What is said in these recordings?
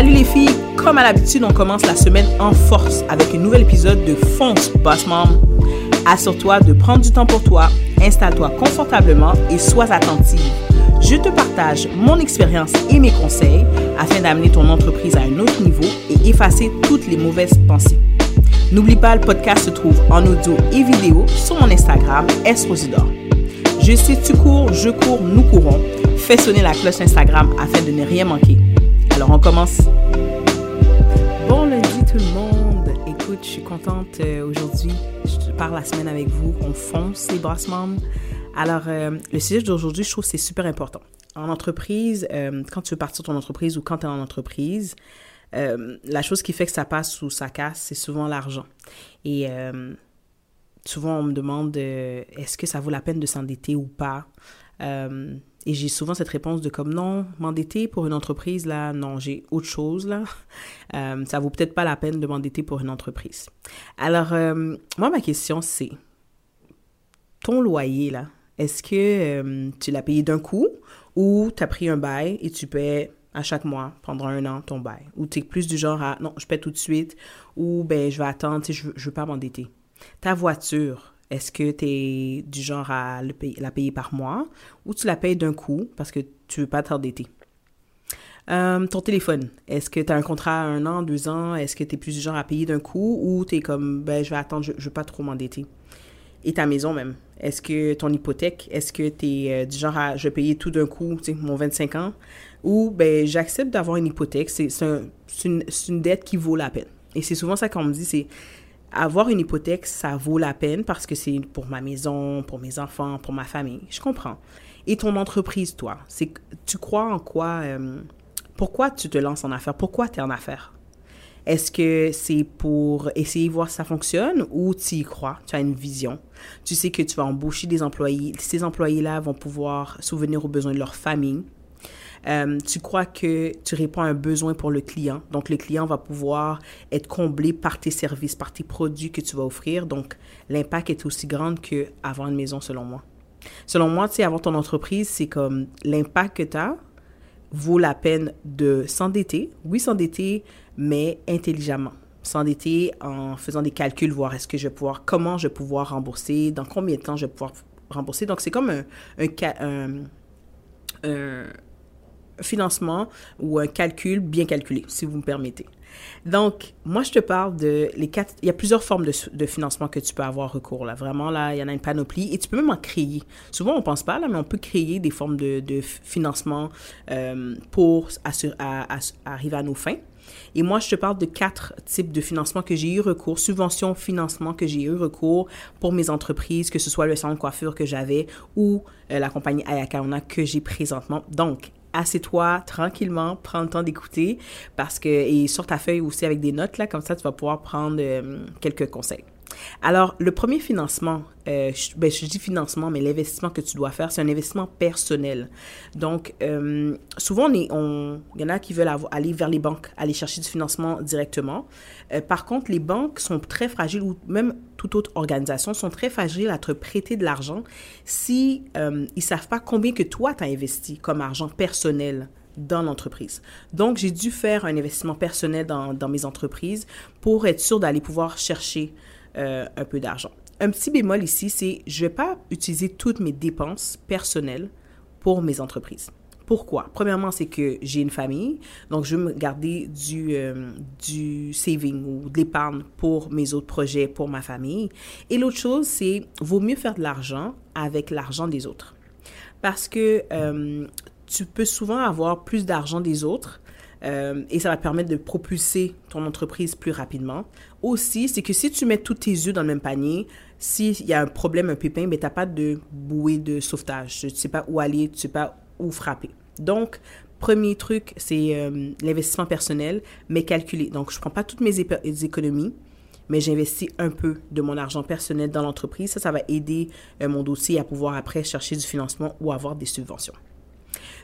Salut les filles, comme à l'habitude, on commence la semaine en force avec un nouvel épisode de Fonce Boss Mom. Assure-toi de prendre du temps pour toi, installe-toi confortablement et sois attentive. Je te partage mon expérience et mes conseils afin d'amener ton entreprise à un autre niveau et effacer toutes les mauvaises pensées. N'oublie pas, le podcast se trouve en audio et vidéo sur mon Instagram, Esrosidor. Je sais, tu cours, je cours, nous courons. Fais sonner la cloche Instagram afin de ne rien manquer. Alors, on commence. Bon lundi tout le monde. Écoute, je suis contente euh, aujourd'hui. Je pars la semaine avec vous. On fonce les brassements. Alors, euh, le sujet d'aujourd'hui, je trouve c'est super important. En entreprise, euh, quand tu veux partir de ton entreprise ou quand tu es en entreprise, la chose qui fait que ça passe ou ça casse, c'est souvent l'argent. Et souvent, on me demande est-ce que ça vaut la peine de s'endetter ou pas? Et j'ai souvent cette réponse de comme non, m'endetter pour une entreprise, là, non, j'ai autre chose, là. Euh, ça vaut peut-être pas la peine de m'endetter pour une entreprise. Alors, euh, moi, ma question, c'est ton loyer, là, est-ce que euh, tu l'as payé d'un coup ou tu as pris un bail et tu paies à chaque mois pendant un an ton bail? Ou tu es plus du genre à non, je paie tout de suite ou ben je vais attendre, je, je veux pas m'endetter. Ta voiture, est-ce que tu es du genre à la payer par mois ou tu la payes d'un coup parce que tu veux pas t'endetter? Euh, ton téléphone, est-ce que tu as un contrat à un an, deux ans? Est-ce que tu es plus du genre à payer d'un coup ou tu es comme, ben, je vais attendre, je, ne veux pas trop m'endetter? Et ta maison même. Est-ce que ton hypothèque, est-ce que tu es euh, du genre à, je vais payer tout d'un coup, tu sais, mon 25 ans? Ou, ben, j'accepte d'avoir une hypothèque. C'est une dette qui vaut la peine. Et c'est souvent ça qu'on me dit, c'est avoir une hypothèque, ça vaut la peine parce que c'est pour ma maison, pour mes enfants, pour ma famille. Je comprends. Et ton entreprise, toi, c'est tu crois en quoi euh, Pourquoi tu te lances en affaires? Pourquoi tu es en affaires? Est-ce que c'est pour essayer de voir si ça fonctionne ou tu y crois? Tu as une vision. Tu sais que tu vas embaucher des employés. Ces employés-là vont pouvoir souvenir aux besoins de leur famille euh, tu crois que tu réponds à un besoin pour le client. Donc, le client va pouvoir être comblé par tes services, par tes produits que tu vas offrir. Donc, l'impact est aussi grand qu'avoir une maison, selon moi. Selon moi, tu sais, avoir ton entreprise, c'est comme l'impact que tu as vaut la peine de s'endetter. Oui, s'endetter, mais intelligemment. S'endetter en faisant des calculs, voir est-ce que je vais pouvoir, comment je vais pouvoir rembourser, dans combien de temps je vais pouvoir rembourser. Donc, c'est comme un financement ou un calcul bien calculé, si vous me permettez. Donc, moi, je te parle de les quatre. Il y a plusieurs formes de, financement que tu peux avoir recours. Là. Vraiment, là, il y en a une panoplie et tu peux même en créer. Souvent, on ne pense pas, là, mais on peut créer des formes de, financement euh, pour à, arriver à nos fins. Et moi, je te parle de quatre types de financement que j'ai eu recours, subvention, financement que j'ai eu recours pour mes entreprises, que ce soit le salon de coiffure que j'avais ou euh, la compagnie Ayakaona que j'ai présentement. Donc, assieds-toi tranquillement, prends le temps d'écouter parce que et sur ta feuille aussi avec des notes là comme ça tu vas pouvoir prendre euh, quelques conseils. Alors, le premier financement, euh, je, ben, je dis financement, mais l'investissement que tu dois faire, c'est un investissement personnel. Donc, euh, souvent, il on, y en a qui veulent aller vers les banques, aller chercher du financement directement. par contre, les banques sont très fragiles, ou même toute autre organisation, sont très fragiles à te prêter de l'argent si euh, ils savent pas combien que toi, tu as investi comme argent personnel dans l'entreprise. Donc, j'ai dû faire un investissement personnel dans, dans mes entreprises pour être sûr d'aller pouvoir chercher euh, un peu d'argent. Un petit bémol ici, c'est je ne vais pas utiliser toutes mes dépenses personnelles pour mes entreprises. Pourquoi? Premièrement, c'est que j'ai une famille, donc je veux me garder du, euh, du saving ou de l'épargne pour mes autres projets, pour ma famille. Et l'autre chose, c'est vaut mieux faire de l'argent avec l'argent des autres. Parce que euh, tu peux souvent avoir plus d'argent des autres euh, et ça va permettre de propulser ton entreprise plus rapidement. Aussi, c'est que si tu mets tous tes œufs dans le même panier, s'il y a un problème, un pépin, mais ben, tu n'as pas de bouée de sauvetage. Tu ne sais pas où aller, tu ne sais pas où frapper. Donc, premier truc, c'est euh, l'investissement personnel, mais calculé. Donc, je ne prends pas toutes mes économies, mais j'investis un peu de mon argent personnel dans l'entreprise. Ça, ça va aider euh, mon dossier à pouvoir après chercher du financement ou avoir des subventions.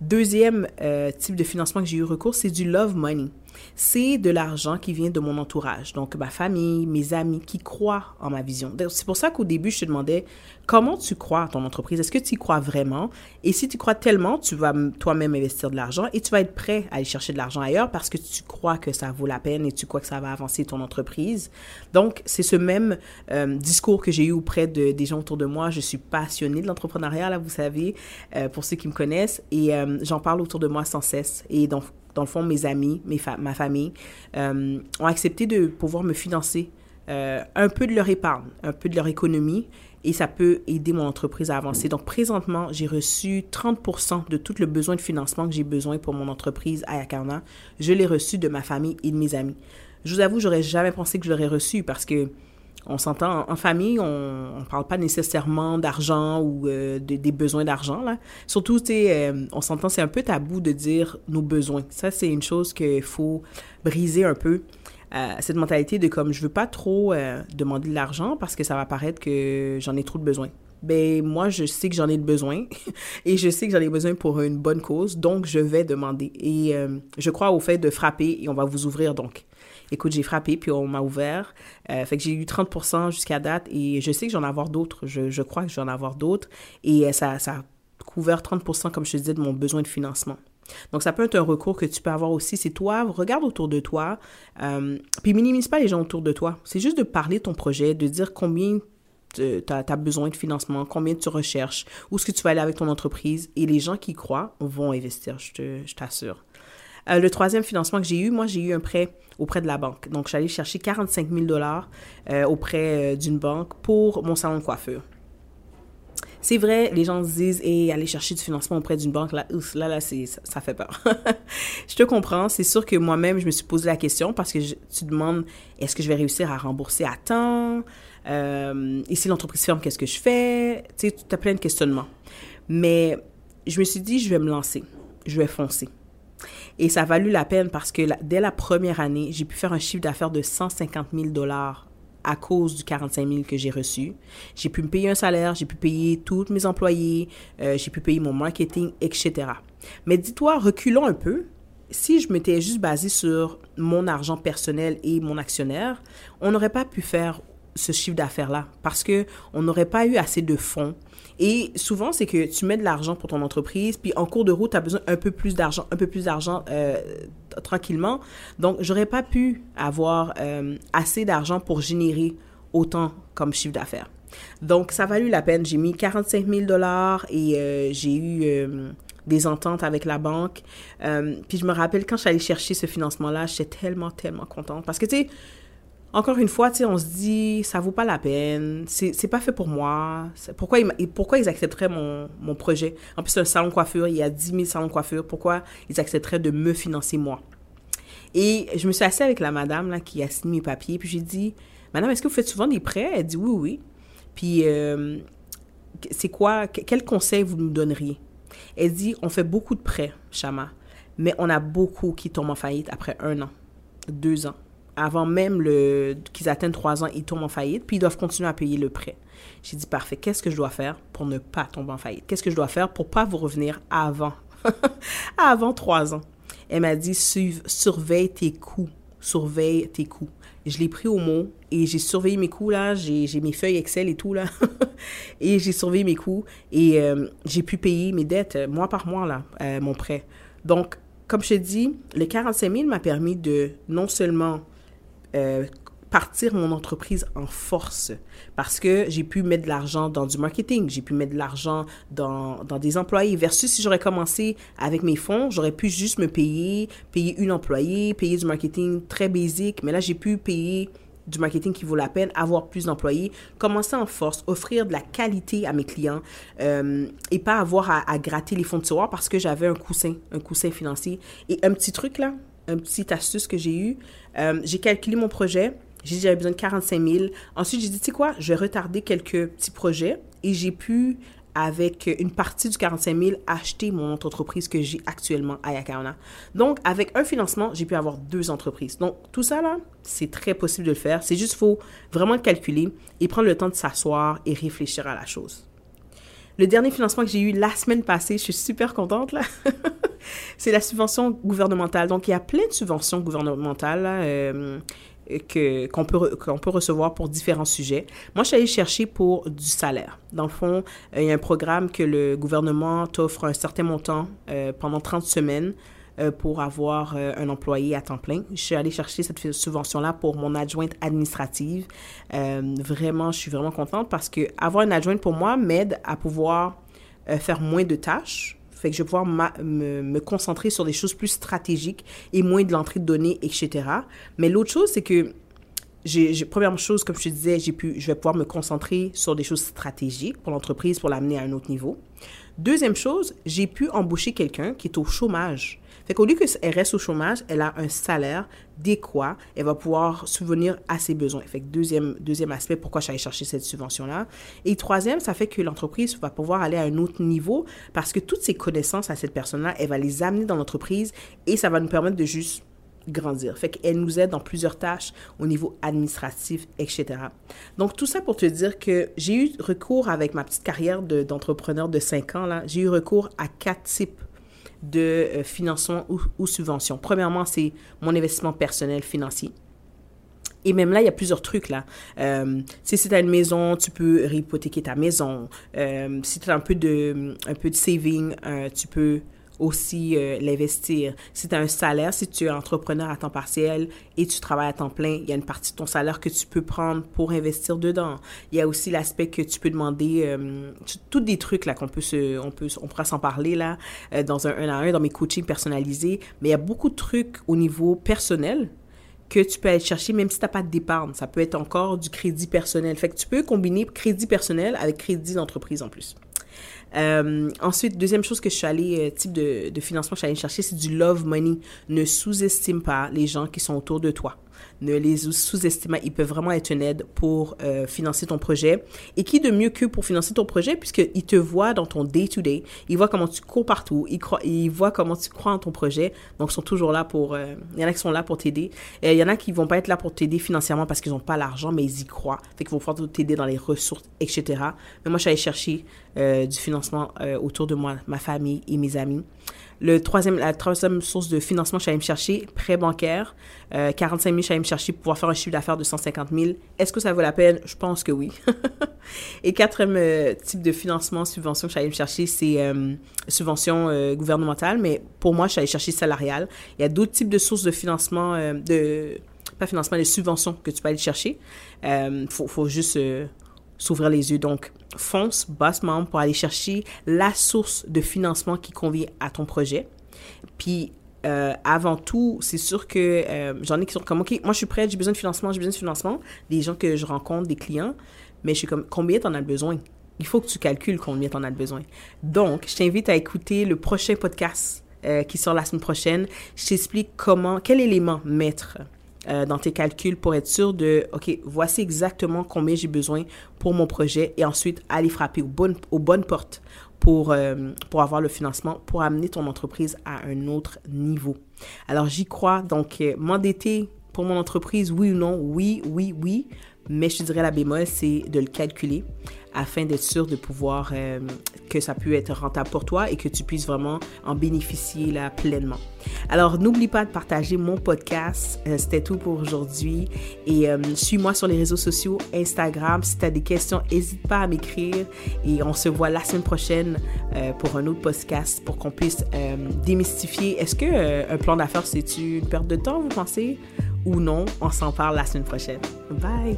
Deuxième euh, type de financement que j'ai eu recours, c'est du love money. C'est de l'argent qui vient de mon entourage, donc ma famille, mes amis qui croient en ma vision. C'est pour ça qu'au début, je te demandais comment tu crois à ton entreprise? Est-ce que tu y crois vraiment? Et si tu crois tellement, tu vas toi-même investir de l'argent et tu vas être prêt à aller chercher de l'argent ailleurs parce que tu crois que ça vaut la peine et tu crois que ça va avancer ton entreprise. Donc, c'est ce même euh, discours que j'ai eu auprès de, des gens autour de moi. Je suis passionnée de l'entrepreneuriat, là, vous savez, euh, pour ceux qui me connaissent. Et euh, j'en parle autour de moi sans cesse. Et donc, dans le fond, mes amis, ma famille, euh, ont accepté de pouvoir me financer euh, un peu de leur épargne, un peu de leur économie, et ça peut aider mon entreprise à avancer. Donc, présentement, j'ai reçu 30 de tout le besoin de financement que j'ai besoin pour mon entreprise à Yakarna. Je l'ai reçu de ma famille et de mes amis. Je vous avoue, j'aurais jamais pensé que je l'aurais reçu parce que on s'entend en famille, on ne parle pas nécessairement d'argent ou euh, des besoins d'argent. Surtout, euh, on s'entend, c'est un peu tabou de dire nos besoins. Ça, c'est une chose qu'il faut briser un peu. Euh, cette mentalité de comme je veux pas trop demander de l'argent parce que ça va paraître que j'en ai trop de besoins. Ben moi je sais que j'en ai de besoin et je sais que j'en ai besoin pour une bonne cause donc je vais demander et je crois au fait de frapper et on va vous ouvrir donc écoute, j'ai frappé, puis on m'a ouvert. Euh, fait que j'ai eu 30% jusqu'à date et je sais que j'en avoir d'autres. Je, crois que j'en avoir d'autres. Et euh, ça, ça a couvert 30 comme je te disais, de mon besoin de financement. Donc, ça peut être un recours que tu peux avoir aussi. C'est toi, regarde autour de toi, euh, puis minimise pas les gens autour de toi. C'est juste de parler de ton projet, de dire combien tu as, besoin de financement, combien tu recherches, où est-ce que tu vas aller avec ton entreprise. Et les gens qui croient vont investir, je t'assure. Euh, le troisième financement que j'ai eu, moi, j'ai eu un prêt auprès de la banque. Donc, j'allais chercher 45 000 dollars euh, auprès euh, d'une banque pour mon salon de coiffure. C'est vrai, les gens se disent, et aller chercher du financement auprès d'une banque, là, là, là, ça, ça, fait peur. je te comprends. C'est sûr que moi-même, je me suis posé la question parce que tu te demandes, est-ce que je vais réussir à rembourser à temps? et si l'entreprise ferme, qu'est-ce que je fais? Tu sais, tu as plein de questionnements. Mais je me suis dit, je vais me lancer. Je vais foncer. Et ça a valu la peine parce que dès la première année, j'ai pu faire un chiffre d'affaires de 150 000 dollars à cause du 45 000 que j'ai reçu. J'ai pu me payer un salaire, j'ai pu payer tous mes employés, euh, j'ai pu payer mon marketing, etc. Mais dis-toi, reculons un peu. Si je m'étais juste basé sur mon argent personnel et mon actionnaire, on n'aurait pas pu faire ce chiffre d'affaires-là parce que on n'aurait pas eu assez de fonds et souvent, c'est que tu mets de l'argent pour ton entreprise, puis en cours de route, tu as besoin un peu plus d'argent, un peu plus d'argent euh, tranquillement. Donc, j'aurais pas pu avoir euh, assez d'argent pour générer autant comme chiffre d'affaires. Donc, ça a valu la peine. J'ai mis 45 000 dollars et euh, j'ai eu des ententes avec la banque. puis je me rappelle quand je suis allée chercher ce financement-là, j'étais tellement, tellement contente. Parce que, tu sais, encore une fois, on se dit, ça vaut pas la peine, c'est pas fait pour moi. Pourquoi ils, pourquoi ils accepteraient mon, mon projet? En plus, c'est un salon de coiffure, il y a 10 000 salons de coiffure. Pourquoi ils accepteraient de me financer moi? Et je me suis assise avec la madame là, qui a signé mes papiers, puis j'ai dit, Madame, est-ce que vous faites souvent des prêts? Elle dit oui, oui. Puis, euh, c'est quoi, quel conseil vous nous donneriez? Elle dit, on fait beaucoup de prêts, Chama, mais on a beaucoup qui tombent en faillite après un an, deux ans avant même le, qu'ils atteignent trois ans, ils tombent en faillite, puis ils doivent continuer à payer le prêt. J'ai dit, parfait, qu'est-ce que je dois faire pour ne pas tomber en faillite? Qu'est-ce que je dois faire pour pas vous revenir avant, avant trois ans? Elle m'a dit, surveille tes coûts, surveille tes coûts. Je l'ai pris au mot et j'ai surveillé mes coûts, là, j'ai, mes feuilles Excel et tout, là, et j'ai surveillé mes coûts et euh, j'ai pu payer mes dettes euh, mois par mois, là, euh, mon prêt. Donc, comme je te dis, le 45 000 m'a permis de non seulement euh, partir mon entreprise en force parce que j'ai pu mettre de l'argent dans du marketing, j'ai pu mettre de l'argent dans, dans, des employés versus si j'aurais commencé avec mes fonds, j'aurais pu juste me payer, payer une employée, payer du marketing très basique, mais là j'ai pu payer du marketing qui vaut la peine, avoir plus d'employés, commencer en force, offrir de la qualité à mes clients euh, et pas avoir à, à, gratter les fonds de tiroir parce que j'avais un coussin, un coussin financier. Et un petit truc là, un petit astuce que j'ai eu. Euh, j'ai calculé mon projet. J'ai dit j'avais besoin de 45 000. Ensuite, j'ai dit, tu sais quoi, je vais retarder quelques petits projets et j'ai pu, avec une partie du 45 000, acheter mon entreprise que j'ai actuellement à Yakaona. Donc, avec un financement, j'ai pu avoir deux entreprises. Donc, tout ça, là, c'est très possible de le faire. C'est juste, faut vraiment calculer et prendre le temps de s'asseoir et réfléchir à la chose. Le dernier financement que j'ai eu la semaine passée, je suis super contente là. c'est la subvention gouvernementale. Donc, il y a plein de subventions gouvernementales euh, que, qu'on, peut, qu'on peut recevoir pour différents sujets. Moi, je suis allée chercher pour du salaire. Dans le fond, euh, il y a un programme que le gouvernement t'offre un certain montant euh, pendant 30 semaines pour avoir un employé à temps plein. Je suis allée chercher cette subvention-là pour mon adjointe administrative. vraiment, je suis vraiment contente parce que avoir une adjointe pour moi m'aide à pouvoir faire moins de tâches fait que je vais pouvoir me, me, concentrer sur des choses plus stratégiques et moins de l'entrée de données, etc. Mais l'autre chose, c'est que première chose, comme je te disais, pu, je vais pouvoir me concentrer sur des choses stratégiques pour l'entreprise pour l'amener à un autre niveau. Deuxième chose, j'ai pu embaucher quelqu'un qui est au chômage. Fait qu'au lieu qu'elle reste au chômage, elle a un salaire déquat, elle va pouvoir subvenir à ses besoins. Fait que deuxième, deuxième aspect, pourquoi j'allais chercher cette subvention-là. Et troisième, ça fait que l'entreprise va pouvoir aller à un autre niveau parce que toutes ses connaissances à cette personne-là, elle va les amener dans l'entreprise et ça va nous permettre de juste grandir. Fait qu'elle nous aide dans plusieurs tâches au niveau administratif, etc. Donc, tout ça pour te dire que j'ai eu recours avec ma petite carrière d'entrepreneur de, de 5 ans, là, j'ai eu recours à quatre types de euh, financement ou, ou subvention. Premièrement, c'est mon investissement personnel financier. Et même là, il y a plusieurs trucs là. Euh, si tu as une maison, tu peux réhypothéquer ta maison. Euh, si tu as un peu de, un peu de saving, tu peux aussi euh, l'investir. Si tu as un salaire, si tu es entrepreneur à temps partiel et tu travailles à temps plein, il y a une partie de ton salaire que tu peux prendre pour investir dedans. Il y a aussi l'aspect que tu peux demander, euh, tous des trucs là qu'on peut se, on peut, on pourra s'en parler là euh, dans un un à un, dans mes coachings personnalisés. Mais il y a beaucoup de trucs au niveau personnel que tu peux aller chercher même si tu n'as pas d'épargne. Ça peut être encore du crédit personnel. Fait que tu peux combiner crédit personnel avec crédit d'entreprise en plus. Euh, ensuite, deuxième chose que je suis allée, euh, type de, de financement que je suis allée chercher, c'est du love money. Ne sous-estime pas les gens qui sont autour de toi ne les sous-estime Ils peuvent vraiment être une aide pour euh, financer ton projet. Et qui de mieux que pour financer ton projet, puisqu'ils te voient dans ton day-to-day. Ils voient comment tu cours partout. Ils, croient, ils voient comment tu crois en ton projet. Donc, ils sont toujours là pour... Euh, il y en a qui sont là pour t'aider. Il y en a qui vont pas être là pour t'aider financièrement parce qu'ils n'ont pas l'argent, mais ils y croient. Fait qu'ils vont pouvoir t'aider dans les ressources, etc. Mais moi, je suis allée chercher euh, du financement autour de moi, ma famille et mes amis. Le troisième, la troisième source de financement, je suis allée me chercher, prêt bancaire. 45 000, je suis allée me chercher pour pouvoir faire un chiffre d'affaires de 150 000. Est-ce que ça vaut la peine? Je pense que oui. Et quatrième euh, type de financement, subvention que je suis allée me chercher, c'est euh, subvention euh, gouvernementale. Mais pour moi, je suis allée chercher salariale. Il y a d'autres types de sources de financement, de pas financement, de subventions que tu peux aller chercher. Il faut, faut, juste s'ouvrir les yeux. Donc, fonce bassement pour aller chercher la source de financement qui convient à ton projet. Puis, euh, avant tout, c'est sûr que euh, j'en ai qui sont comme, OK, moi je suis prête, j'ai besoin de financement, j'ai besoin de financement. Des gens que je rencontre, des clients, mais je suis comme, combien t'en as besoin? Il faut que tu calcules combien t'en as besoin. Donc, je t'invite à écouter le prochain podcast euh, qui sort la semaine prochaine. Je t'explique comment, quel élément mettre euh, dans tes calculs pour être sûr de, OK, voici exactement combien j'ai besoin pour mon projet et ensuite aller frapper aux bonnes, aux bonnes portes pour, euh, pour avoir le financement, pour amener ton entreprise à un autre niveau. Alors j'y crois, donc euh, m'endetter pour mon entreprise, oui ou non, oui, oui, oui, mais je dirais la bémol, c'est de le calculer afin d'être sûr de pouvoir, euh, que ça puisse être rentable pour toi et que tu puisses vraiment en bénéficier là pleinement. Alors, n'oublie pas de partager mon podcast. Euh, c'était tout pour aujourd'hui. Et euh, suis-moi sur les réseaux sociaux, Instagram. Si tu as des questions, n'hésite pas à m'écrire. Et on se voit la semaine prochaine pour un autre podcast pour qu'on puisse démystifier. Est-ce que un plan d'affaires, c'est une perte de temps, vous pensez? Ou non? On s'en parle la semaine prochaine. Bye!